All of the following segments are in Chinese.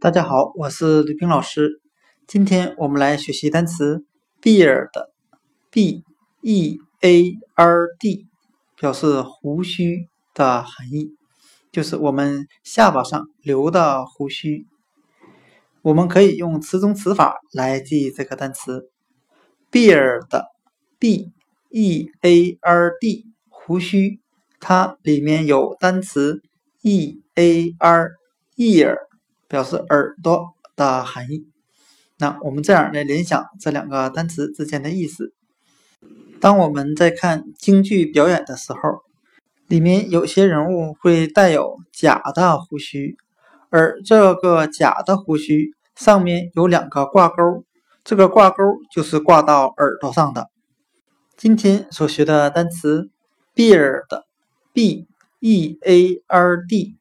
大家好，我是吕冰老师。今天我们来学习单词 beard，b e a r d，表示胡须的含义，就是我们下巴上留的胡须。我们可以用词中词法来记忆这个单词 beard，b e a r d，胡须，它里面有单词 e a r ear。表示耳朵的含义。那我们这样来联想这两个单词之间的意思。当我们在看京剧表演的时候，里面有些人物会带有假的胡须，而这个假的胡须上面有两个挂钩，这个挂钩就是挂到耳朵上的。今天所学的单词 beard，b e a r d，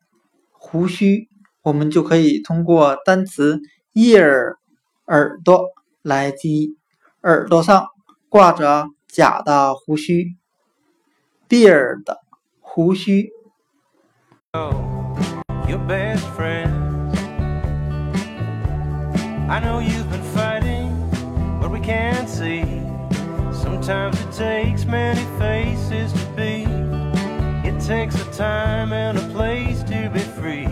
胡须。我们就可以通过单词 ear 耳朵来记，耳朵上挂着假的胡须，beard 胡须。but in the